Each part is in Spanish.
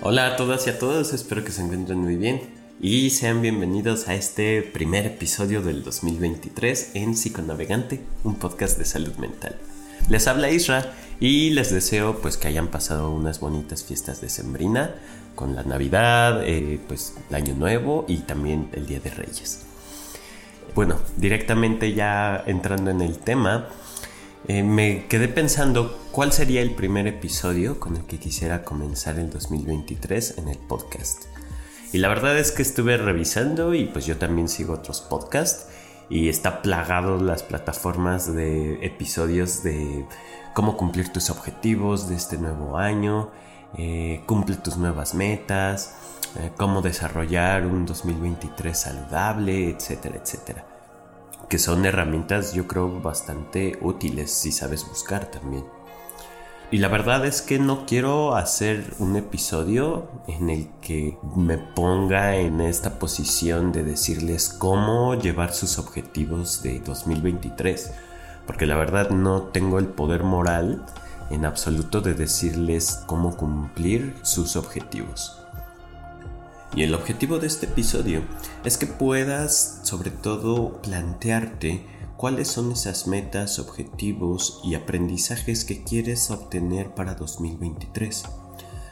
Hola a todas y a todos, espero que se encuentren muy bien y sean bienvenidos a este primer episodio del 2023 en Psiconavegante, un podcast de salud mental. Les habla Isra y les deseo pues que hayan pasado unas bonitas fiestas de Sembrina con la Navidad, eh, pues el Año Nuevo y también el Día de Reyes. Bueno, directamente ya entrando en el tema, eh, me quedé pensando cuál sería el primer episodio con el que quisiera comenzar el 2023 en el podcast. Y la verdad es que estuve revisando y pues yo también sigo otros podcasts y está plagado las plataformas de episodios de cómo cumplir tus objetivos de este nuevo año, eh, cumple tus nuevas metas, eh, cómo desarrollar un 2023 saludable, etcétera, etcétera que son herramientas yo creo bastante útiles si sabes buscar también. Y la verdad es que no quiero hacer un episodio en el que me ponga en esta posición de decirles cómo llevar sus objetivos de 2023. Porque la verdad no tengo el poder moral en absoluto de decirles cómo cumplir sus objetivos. Y el objetivo de este episodio es que puedas sobre todo plantearte cuáles son esas metas, objetivos y aprendizajes que quieres obtener para 2023.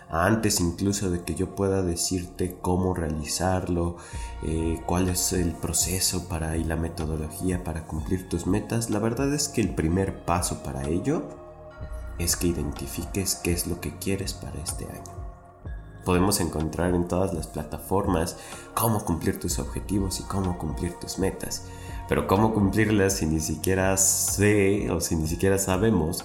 Antes incluso de que yo pueda decirte cómo realizarlo, eh, cuál es el proceso para y la metodología para cumplir tus metas, la verdad es que el primer paso para ello es que identifiques qué es lo que quieres para este año podemos encontrar en todas las plataformas cómo cumplir tus objetivos y cómo cumplir tus metas. Pero cómo cumplirlas si ni siquiera sé o si ni siquiera sabemos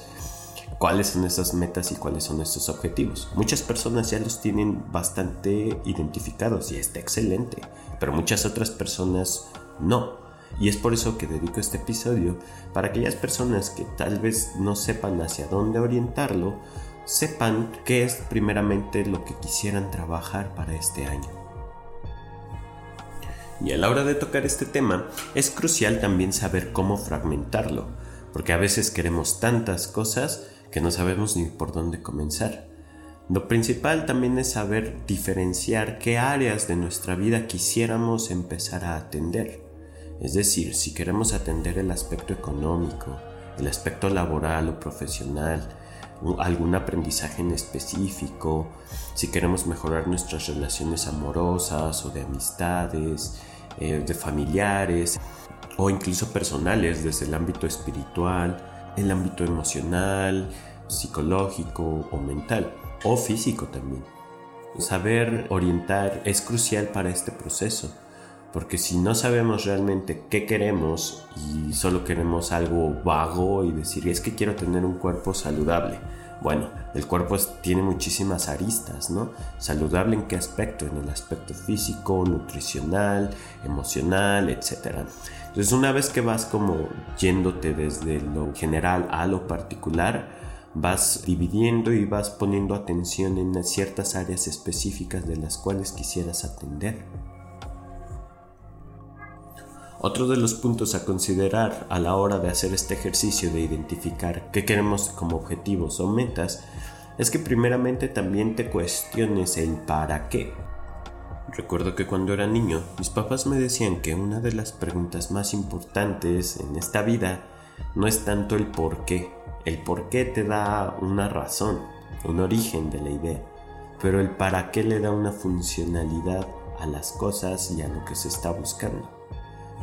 cuáles son esas metas y cuáles son estos objetivos. Muchas personas ya los tienen bastante identificados y está excelente, pero muchas otras personas no. Y es por eso que dedico este episodio para aquellas personas que tal vez no sepan hacia dónde orientarlo sepan qué es primeramente lo que quisieran trabajar para este año. Y a la hora de tocar este tema, es crucial también saber cómo fragmentarlo, porque a veces queremos tantas cosas que no sabemos ni por dónde comenzar. Lo principal también es saber diferenciar qué áreas de nuestra vida quisiéramos empezar a atender. Es decir, si queremos atender el aspecto económico, el aspecto laboral o profesional, algún aprendizaje en específico, si queremos mejorar nuestras relaciones amorosas o de amistades, eh, de familiares o incluso personales desde el ámbito espiritual, el ámbito emocional, psicológico o mental o físico también. Saber orientar es crucial para este proceso porque si no sabemos realmente qué queremos y solo queremos algo vago y decir es que quiero tener un cuerpo saludable, bueno, el cuerpo tiene muchísimas aristas, ¿no? Saludable en qué aspecto? En el aspecto físico, nutricional, emocional, etc. Entonces una vez que vas como yéndote desde lo general a lo particular, vas dividiendo y vas poniendo atención en ciertas áreas específicas de las cuales quisieras atender. Otro de los puntos a considerar a la hora de hacer este ejercicio de identificar qué queremos como objetivos o metas es que primeramente también te cuestiones el para qué. Recuerdo que cuando era niño mis papás me decían que una de las preguntas más importantes en esta vida no es tanto el por qué. El por qué te da una razón, un origen de la idea, pero el para qué le da una funcionalidad a las cosas y a lo que se está buscando.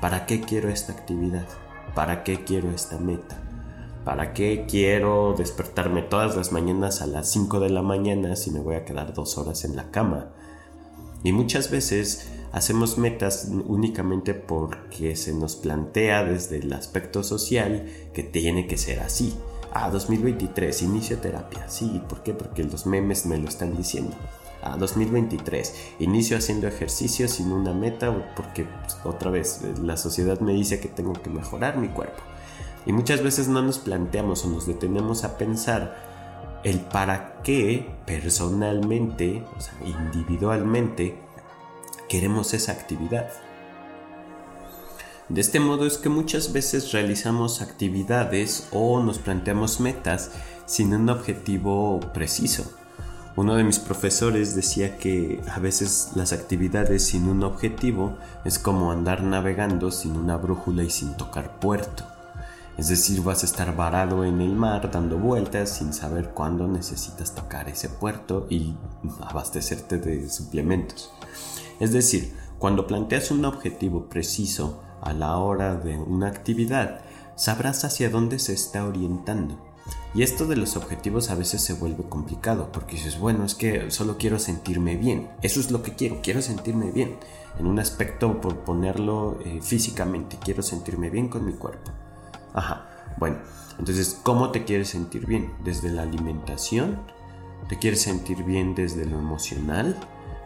¿Para qué quiero esta actividad? ¿Para qué quiero esta meta? ¿Para qué quiero despertarme todas las mañanas a las 5 de la mañana si me voy a quedar dos horas en la cama? Y muchas veces hacemos metas únicamente porque se nos plantea desde el aspecto social que tiene que ser así. Ah, 2023, inicio terapia. Sí, ¿por qué? Porque los memes me lo están diciendo a 2023. Inicio haciendo ejercicio sin una meta porque pues, otra vez la sociedad me dice que tengo que mejorar mi cuerpo. Y muchas veces no nos planteamos o nos detenemos a pensar el para qué personalmente, o sea, individualmente, queremos esa actividad. De este modo es que muchas veces realizamos actividades o nos planteamos metas sin un objetivo preciso Uno de mis profesores decía que a veces las actividades sin un objetivo es como andar navegando sin una brújula y sin tocar puerto. Es decir, vas a estar varado en el mar dando vueltas sin saber cuándo necesitas tocar ese puerto y abastecerte de suplementos. Es decir, cuando planteas un objetivo preciso a la hora de una actividad, sabrás hacia dónde se está orientando y esto de los objetivos a veces se vuelve complicado porque dices, bueno, es que solo quiero sentirme bien. Eso es lo que quiero, quiero sentirme bien. En un aspecto, por ponerlo eh, físicamente, quiero sentirme bien con mi cuerpo. Ajá, bueno, entonces, ¿cómo te quieres sentir bien? ¿Desde la alimentación? ¿Te quieres sentir bien desde lo emocional?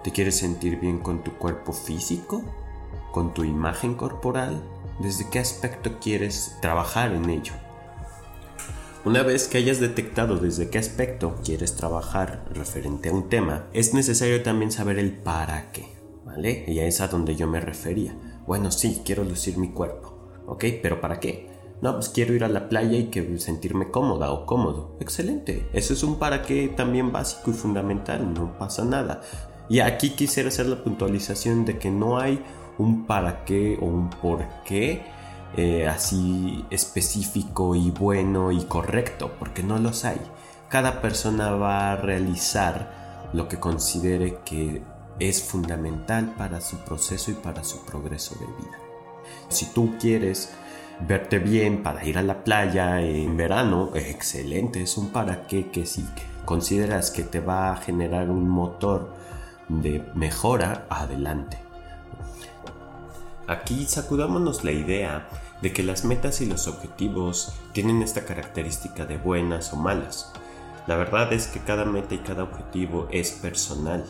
¿Te quieres sentir bien con tu cuerpo físico? ¿Con tu imagen corporal? ¿Desde qué aspecto quieres trabajar en ello? Una vez que hayas detectado desde qué aspecto quieres trabajar referente a un tema, es necesario también saber el para qué, ¿vale? Y es a donde yo me refería. Bueno, sí, quiero lucir mi cuerpo, ¿ok? Pero ¿para qué? No, pues quiero ir a la playa y que sentirme cómoda o cómodo. Excelente. Eso es un para qué también básico y fundamental, no pasa nada. Y aquí quisiera hacer la puntualización de que no hay un para qué o un por qué eh, así específico y bueno y correcto, porque no los hay. Cada persona va a realizar lo que considere que es fundamental para su proceso y para su progreso de vida. Si tú quieres verte bien para ir a la playa en verano, excelente, es un para qué que si consideras que te va a generar un motor de mejora, adelante. Aquí sacudámonos la idea de que las metas y los objetivos tienen esta característica de buenas o malas. La verdad es que cada meta y cada objetivo es personal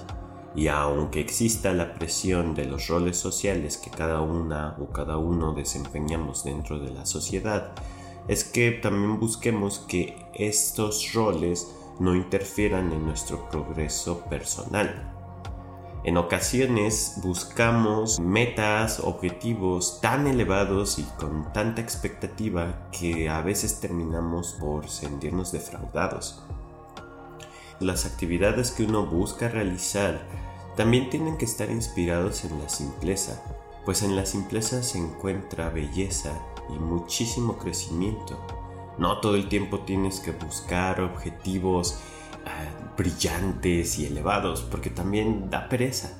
y aunque exista la presión de los roles sociales que cada una o cada uno desempeñamos dentro de la sociedad, es que también busquemos que estos roles no interfieran en nuestro progreso personal. En ocasiones buscamos metas, objetivos tan elevados y con tanta expectativa que a veces terminamos por sentirnos defraudados. Las actividades que uno busca realizar también tienen que estar inspirados en la simpleza, pues en la simpleza se encuentra belleza y muchísimo crecimiento. No todo el tiempo tienes que buscar objetivos Ah, brillantes y elevados, porque también da pereza.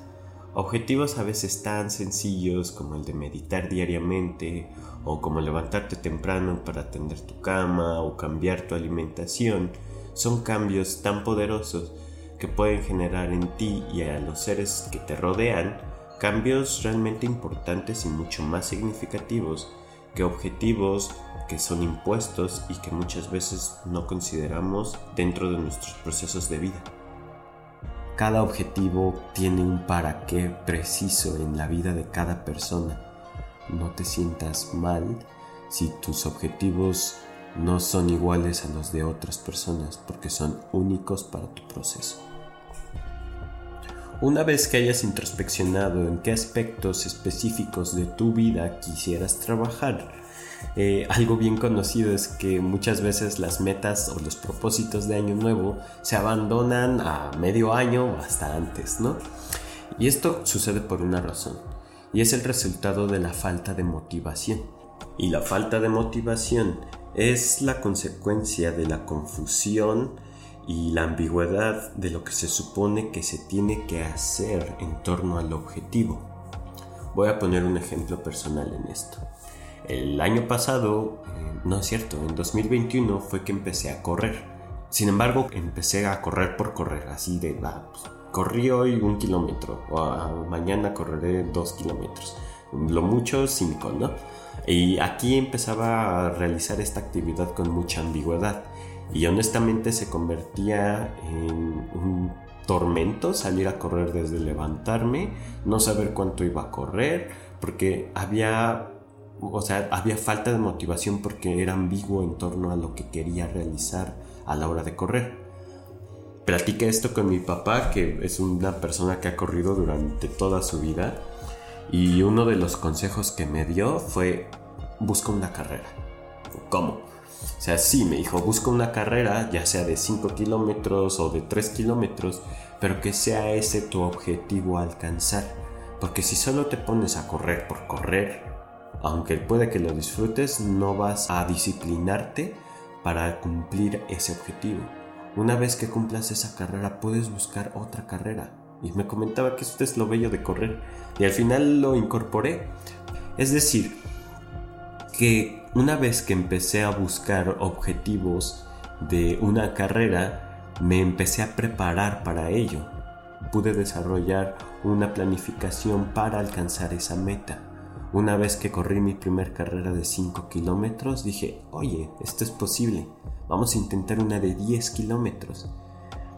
Objetivos a veces tan sencillos como el de meditar diariamente, o como levantarte temprano para atender tu cama o cambiar tu alimentación, son cambios tan poderosos que pueden generar en ti y a los seres que te rodean cambios realmente importantes y mucho más significativos que objetivos que son impuestos y que muchas veces no consideramos dentro de nuestros procesos de vida. Cada objetivo tiene un para qué preciso en la vida de cada persona. No te sientas mal si tus objetivos no son iguales a los de otras personas porque son únicos para tu proceso. Una vez que hayas introspeccionado en qué aspectos específicos de tu vida quisieras trabajar, eh, algo bien conocido es que muchas veces las metas o los propósitos de año nuevo se abandonan a medio año o hasta antes, ¿no? Y esto sucede por una razón, y es el resultado de la falta de motivación. Y la falta de motivación es la consecuencia de la confusión y la ambigüedad de lo que se supone que se tiene que hacer en torno al objetivo. Voy a poner un ejemplo personal en esto. El año pasado, eh, no es cierto, en 2021 fue que empecé a correr. Sin embargo, empecé a correr por correr, así de, va, pues, corrí hoy un kilómetro, mañana correré dos kilómetros, lo mucho cinco, ¿no? Y aquí empezaba a realizar esta actividad con mucha ambigüedad y honestamente se convertía en un tormento salir a correr desde levantarme, no saber cuánto iba a correr, porque había o sea, había falta de motivación porque era ambiguo en torno a lo que quería realizar a la hora de correr. Platiqué esto con mi papá, que es una persona que ha corrido durante toda su vida, y uno de los consejos que me dio fue busca una carrera. ¿Cómo? O sea, sí, me dijo, busca una carrera, ya sea de 5 kilómetros o de 3 kilómetros, pero que sea ese tu objetivo a alcanzar. Porque si solo te pones a correr por correr, aunque puede que lo disfrutes, no vas a disciplinarte para cumplir ese objetivo. Una vez que cumplas esa carrera, puedes buscar otra carrera. Y me comentaba que esto es lo bello de correr. Y al final lo incorporé. Es decir, que una vez que empecé a buscar objetivos de una carrera, me empecé a preparar para ello. Pude desarrollar una planificación para alcanzar esa meta. Una vez que corrí mi primer carrera de 5 kilómetros, dije, oye, esto es posible, vamos a intentar una de 10 kilómetros.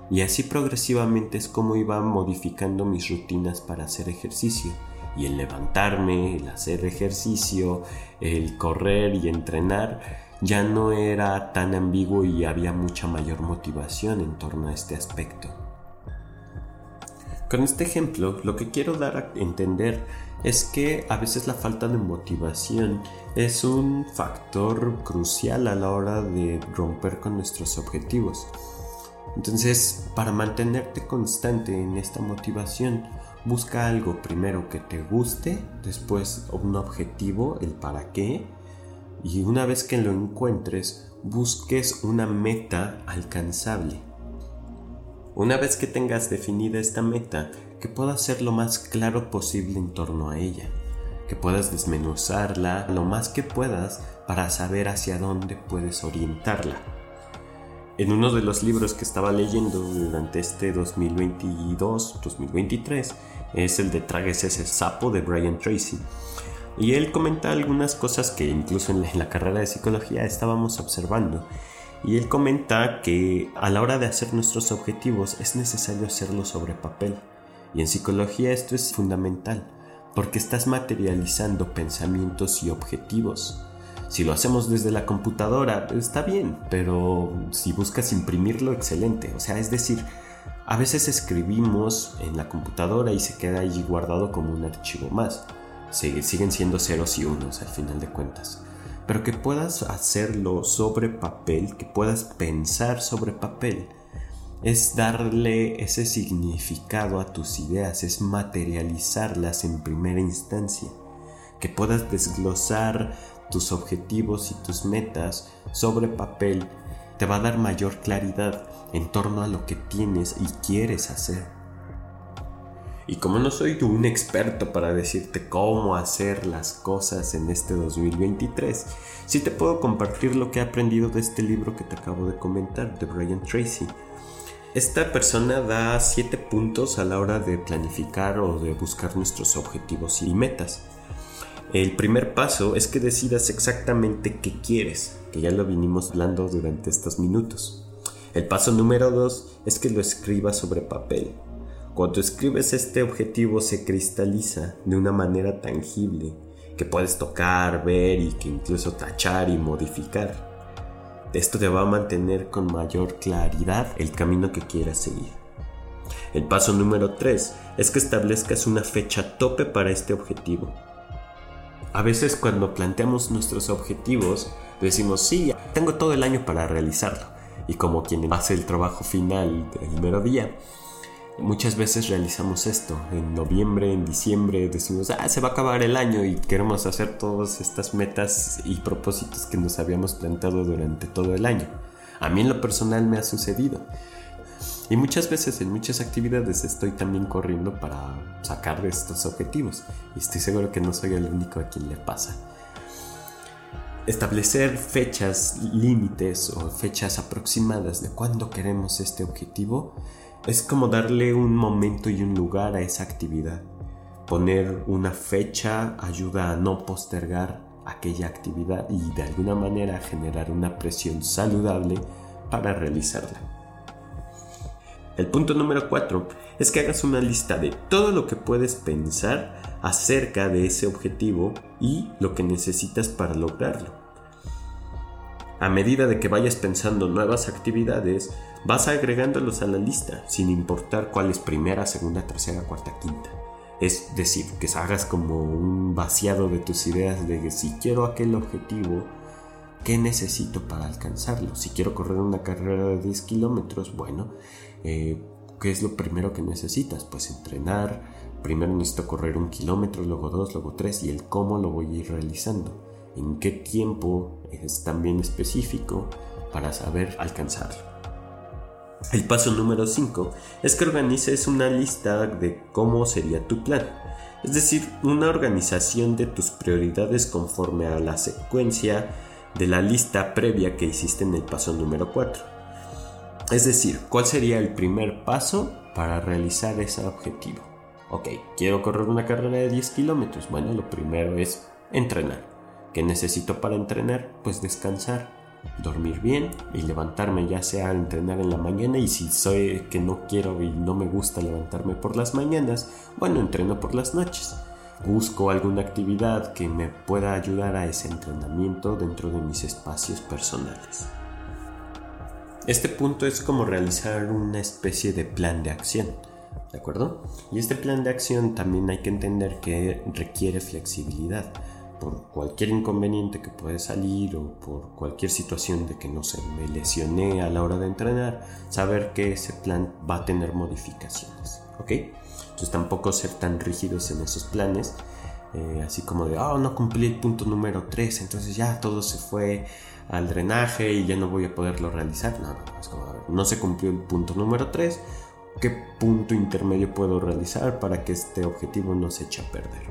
Y así progresivamente es como iba modificando mis rutinas para hacer ejercicio. Y el levantarme, el hacer ejercicio, el correr y entrenar, ya no era tan ambiguo y había mucha mayor motivación en torno a este aspecto. Con este ejemplo, lo que quiero dar a entender es que a veces la falta de motivación es un factor crucial a la hora de romper con nuestros objetivos. Entonces, para mantenerte constante en esta motivación, busca algo primero que te guste, después un objetivo, el para qué, y una vez que lo encuentres, busques una meta alcanzable. Una vez que tengas definida esta meta, que puedas ser lo más claro posible en torno a ella, que puedas desmenuzarla lo más que puedas para saber hacia dónde puedes orientarla. En uno de los libros que estaba leyendo durante este 2022-2023 es el de Tragues ese sapo de Brian Tracy. Y él comenta algunas cosas que incluso en la carrera de psicología estábamos observando. Y él comenta que a la hora de hacer nuestros objetivos es necesario hacerlo sobre papel. Y en psicología esto es fundamental, porque estás materializando pensamientos y objetivos. Si lo hacemos desde la computadora, está bien, pero si buscas imprimirlo, excelente. O sea, es decir, a veces escribimos en la computadora y se queda allí guardado como un archivo más. siguen siendo ceros y unos al final de cuentas. Pero que puedas hacerlo sobre papel, que puedas pensar sobre papel, es darle ese significado a tus ideas, es materializarlas en primera instancia, que puedas desglosar tus objetivos y tus metas sobre papel, te va a dar mayor claridad en torno a lo que tienes y quieres hacer. Y como no soy un experto para decirte cómo hacer las cosas en este 2023, sí te puedo compartir lo que he aprendido de este libro que te acabo de comentar, de Brian Tracy, esta persona da siete puntos a la hora de planificar o de buscar nuestros objetivos y metas. El primer paso es que decidas exactamente qué quieres, que ya lo vinimos hablando durante estos minutos. El paso número dos es que lo escribas sobre papel. Cuando escribes este objetivo se cristaliza de una manera tangible, que puedes tocar, ver y que incluso tachar y modificar. Esto te va a mantener con mayor claridad el camino que quieras seguir. El paso número 3 es que establezcas una fecha tope para este objetivo. A veces cuando planteamos nuestros objetivos decimos, sí, tengo todo el año para realizarlo. Y como quien hace el trabajo final del mero día, Muchas veces realizamos esto. En noviembre, en diciembre decimos, ah, se va a acabar el año y queremos hacer todas estas metas y propósitos que nos habíamos planteado durante todo el año. A mí en lo personal me ha sucedido. Y muchas veces en muchas actividades estoy también corriendo para sacar estos objetivos. Y estoy seguro que no soy el único a quien le pasa. Establecer fechas límites o fechas aproximadas de cuándo queremos este objetivo es como darle un momento y un lugar a esa actividad. Poner una fecha ayuda a no postergar aquella actividad y de alguna manera generar una presión saludable para realizarla. El punto número 4 es que hagas una lista de todo lo que puedes pensar acerca de ese objetivo y lo que necesitas para lograrlo. A medida de que vayas pensando nuevas actividades, vas agregándolos a la lista, sin importar cuál es primera, segunda, tercera, cuarta, quinta. Es decir, que hagas como un vaciado de tus ideas de que si quiero aquel objetivo, qué necesito para alcanzarlo. Si quiero correr una carrera de 10 kilómetros, bueno, eh, ¿qué es lo primero que necesitas? Pues entrenar. Primero necesito correr un kilómetro, luego dos, luego tres y el cómo lo voy a ir realizando. En qué tiempo es también específico para saber alcanzarlo. El paso número 5 es que organices una lista de cómo sería tu plan, es decir, una organización de tus prioridades conforme a la secuencia de la lista previa que hiciste en el paso número 4. Es decir, ¿cuál sería el primer paso para realizar ese objetivo? Ok, quiero correr una carrera de 10 kilómetros. Bueno, lo primero es entrenar. ¿Qué necesito para entrenar? Pues descansar dormir bien y levantarme ya sea a entrenar en la mañana y si soy que no quiero y no me gusta levantarme por las mañanas, bueno, entreno por las noches. Busco alguna actividad que me pueda ayudar a ese entrenamiento dentro de mis espacios personales. Este punto es como realizar una especie de plan de acción, ¿de acuerdo? Y este plan de acción también hay que entender que requiere flexibilidad por cualquier inconveniente que puede salir o por cualquier situación de que no se me lesioné a la hora de entrenar, saber que ese plan va a tener modificaciones, ¿ok? Entonces tampoco ser tan rígidos en esos planes, eh, así como de, oh, no cumplí el punto número 3, entonces ya todo se fue al drenaje y ya no voy a poderlo realizar. No, se cumplió el punto número 3, ¿qué punto intermedio puedo realizar para que este objetivo no se eche a perder?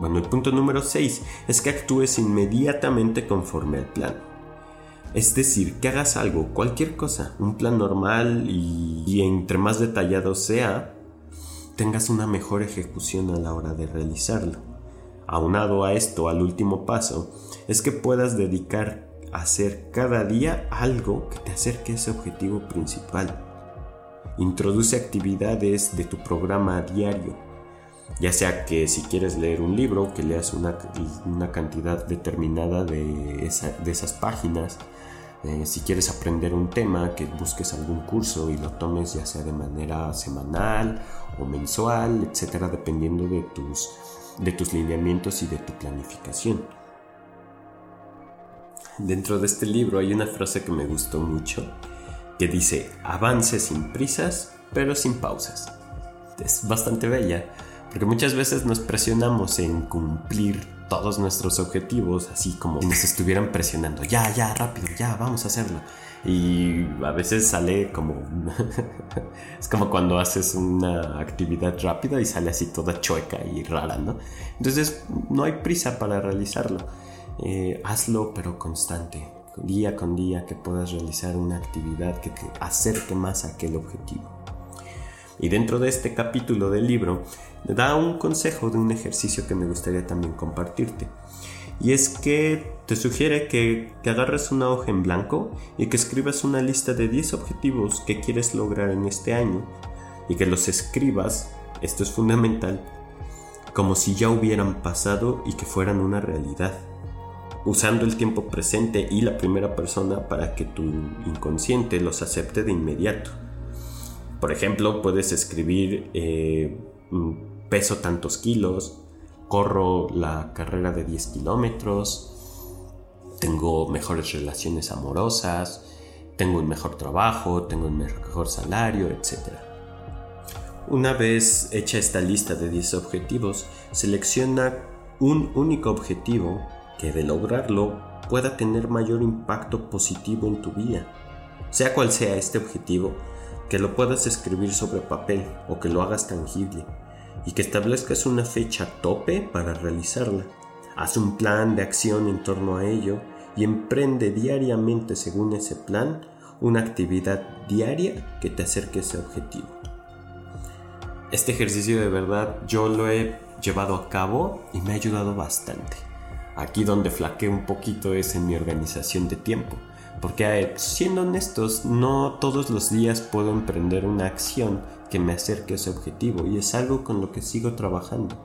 Bueno, el punto número 6 es que actúes inmediatamente conforme al plan. Es decir, que hagas algo, cualquier cosa, un plan normal y, entre más detallado sea, tengas una mejor ejecución a la hora de realizarlo. Aunado a esto, al último paso, es que puedas dedicar a hacer cada día algo que te acerque a ese objetivo principal. Introduce actividades de tu programa diario ya sea que si quieres leer un libro, que leas una, cantidad determinada de, esas páginas, eh, si quieres aprender un tema, que busques algún curso y lo tomes ya sea de manera semanal o mensual, etcétera, dependiendo de tus, de tus lineamientos y de tu planificación. Dentro de este libro hay una frase que me gustó mucho que dice, avance sin prisas, pero sin pausas. Es bastante bella porque muchas veces nos presionamos en cumplir todos nuestros objetivos, así como si nos estuvieran presionando, ya, ya, rápido, ya, vamos a hacerlo. Y a veces sale como... es como cuando haces una actividad rápida y sale así toda chueca y rara, ¿no? Entonces no hay prisa para realizarlo. Eh, hazlo pero constante, día con día que puedas realizar una actividad que te acerque más a aquel objetivo. Y dentro de este capítulo del libro da un consejo de un ejercicio que me gustaría también compartirte. Y es que te sugiere que, que, agarres una hoja en blanco y que escribas una lista de 10 objetivos que quieres lograr en este año y que los escribas, esto es fundamental, como si ya hubieran pasado y que fueran una realidad, usando el tiempo presente y la primera persona para que tu inconsciente los acepte de inmediato. Por ejemplo, puedes escribir eh, mm, peso tantos kilos, corro la carrera de 10 kilómetros, tengo mejores relaciones amorosas, tengo un mejor trabajo, tengo un mejor salario, etc. Una vez hecha esta lista de 10 objetivos, selecciona un único objetivo que de lograrlo pueda tener mayor impacto positivo en tu vida. Sea cual sea este objetivo, que lo puedas escribir sobre papel o que lo hagas tangible y que establezcas una fecha tope para realizarla. Haz un plan de acción en torno a ello y emprende diariamente según ese plan una actividad diaria que te acerque a ese objetivo. Este ejercicio de verdad yo lo he llevado a cabo y me ha ayudado bastante. Aquí donde flaqueé un poquito es en mi organización de tiempo porque siendo honestos, no todos los días puedo emprender una acción que me acerque a ese objetivo y es algo con lo que sigo trabajando.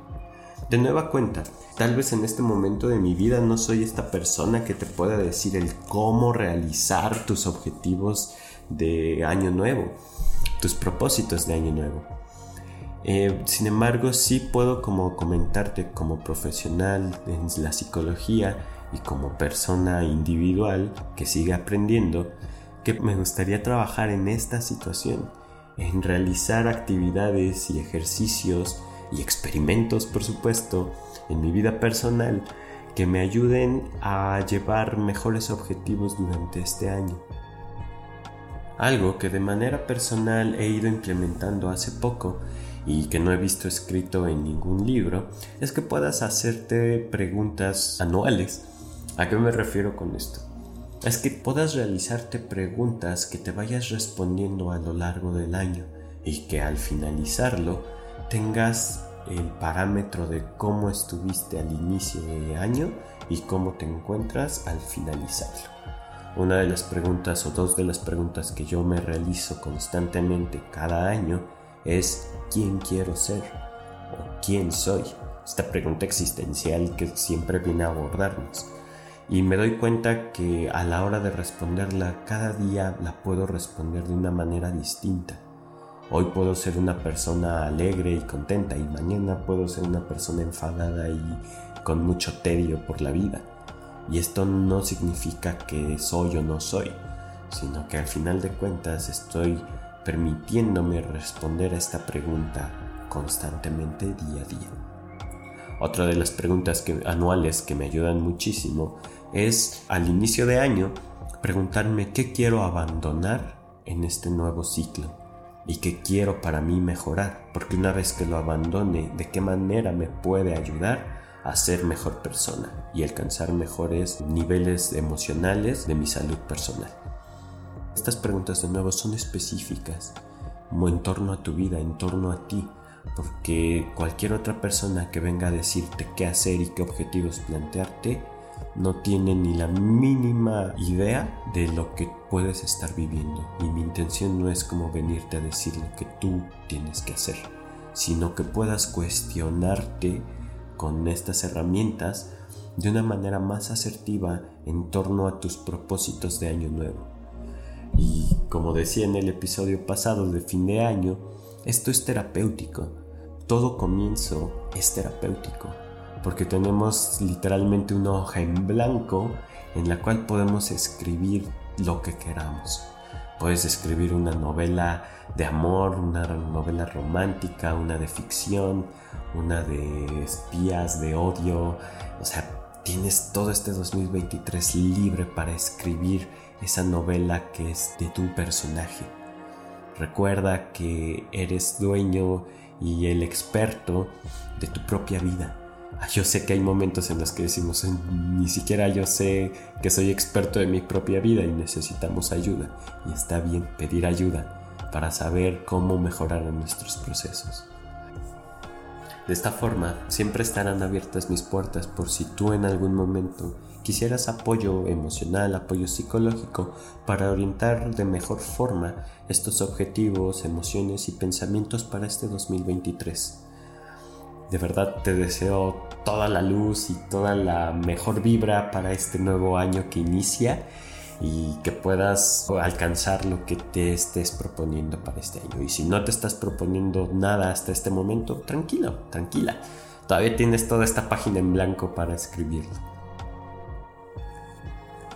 De nueva cuenta, tal vez en este momento de mi vida no soy esta persona que te pueda decir el cómo realizar tus objetivos de año nuevo, tus propósitos de año nuevo. Eh, sin embargo, sí puedo como comentarte como profesional en la psicología y como persona individual que sigue aprendiendo, que me gustaría trabajar en esta situación, en realizar actividades y ejercicios y experimentos, por supuesto, en mi vida personal que me ayuden a llevar mejores objetivos durante este año. Algo que de manera personal he ido implementando hace poco y que no he visto escrito en ningún libro es que puedas hacerte preguntas anuales. ¿A qué me refiero con esto? Es que puedas realizarte preguntas que te vayas respondiendo a lo largo del año y que al finalizarlo tengas el parámetro de cómo estuviste al inicio de año y cómo te encuentras al finalizarlo. Una de las preguntas o dos de las preguntas que yo me realizo constantemente cada año es ¿quién quiero ser? ¿O quién soy? Esta pregunta existencial que siempre viene a abordarnos. Y me doy cuenta que a la hora de responderla cada día la puedo responder de una manera distinta Hoy puedo ser una persona alegre y contenta y mañana puedo ser una persona enfadada y con mucho tedio por la vida. Y esto no significa que soy o no soy, sino que al final de cuentas estoy permitiéndome responder a esta pregunta constantemente día a día. Otra de las preguntas anuales que me ayudan muchísimo es al inicio de año preguntarme qué quiero abandonar en este nuevo ciclo y que quiero para mí mejorar, porque una vez que lo abandone, ¿de qué manera me puede ayudar a ser mejor persona y alcanzar mejores niveles emocionales de mi salud personal? Estas preguntas de nuevo son específicas, en torno a tu vida, en torno a ti, porque cualquier otra persona que venga a decirte qué hacer y qué objetivos plantearte, no tiene ni la mínima idea de lo que puedes estar viviendo. Y mi intención no es como venirte a decir lo que tú tienes que hacer, sino que puedas cuestionarte con estas herramientas de una manera más asertiva en torno a tus propósitos de año nuevo. Y como decía en el episodio pasado de fin de año, esto es terapéutico. Todo comienzo es terapéutico porque tenemos literalmente una hoja en blanco en la cual podemos escribir lo que queramos. Puedes escribir una novela de amor, una novela romántica, una de ficción, una de espías, de odio. O sea, tienes todo este 2023 libre para escribir esa novela que es de tu personaje. Recuerda que eres dueño y el experto de tu propia vida Ah, yo sé que hay momentos en los que decimos, ni siquiera yo sé que soy experto de mi propia vida y necesitamos ayuda. Y está bien pedir ayuda para saber cómo mejorar nuestros procesos. De esta forma, siempre estarán abiertas mis puertas por si tú en algún momento quisieras apoyo emocional, apoyo psicológico para orientar de mejor forma estos objetivos, emociones y pensamientos para este 2023. De verdad te deseo toda la luz y toda la mejor vibra para este nuevo año que inicia y que puedas alcanzar lo que te estés proponiendo para este año. Y si no te estás proponiendo nada hasta este momento, tranquilo, tranquila. Todavía tienes toda esta página en blanco para escribirlo.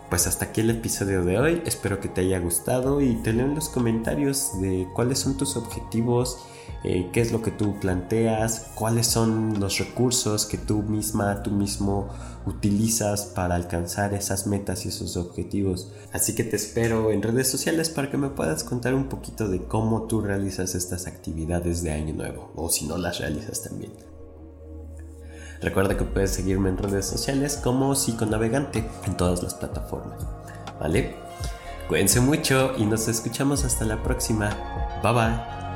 Pues hasta aquí el episodio de hoy, espero que te haya gustado y te leo en los comentarios de cuáles son tus objetivos eh, qué es lo que tú planteas, cuáles son los recursos que tú misma, tú mismo utilizas para alcanzar esas metas y esos objetivos. Así que te espero en redes sociales para que me puedas contar un poquito de cómo tú realizas estas actividades de año nuevo o si no las realizas también. Recuerda que puedes seguirme en redes sociales como psiconavegante en todas las plataformas. ¿Vale? Cuídense mucho y nos escuchamos hasta la próxima. Bye bye.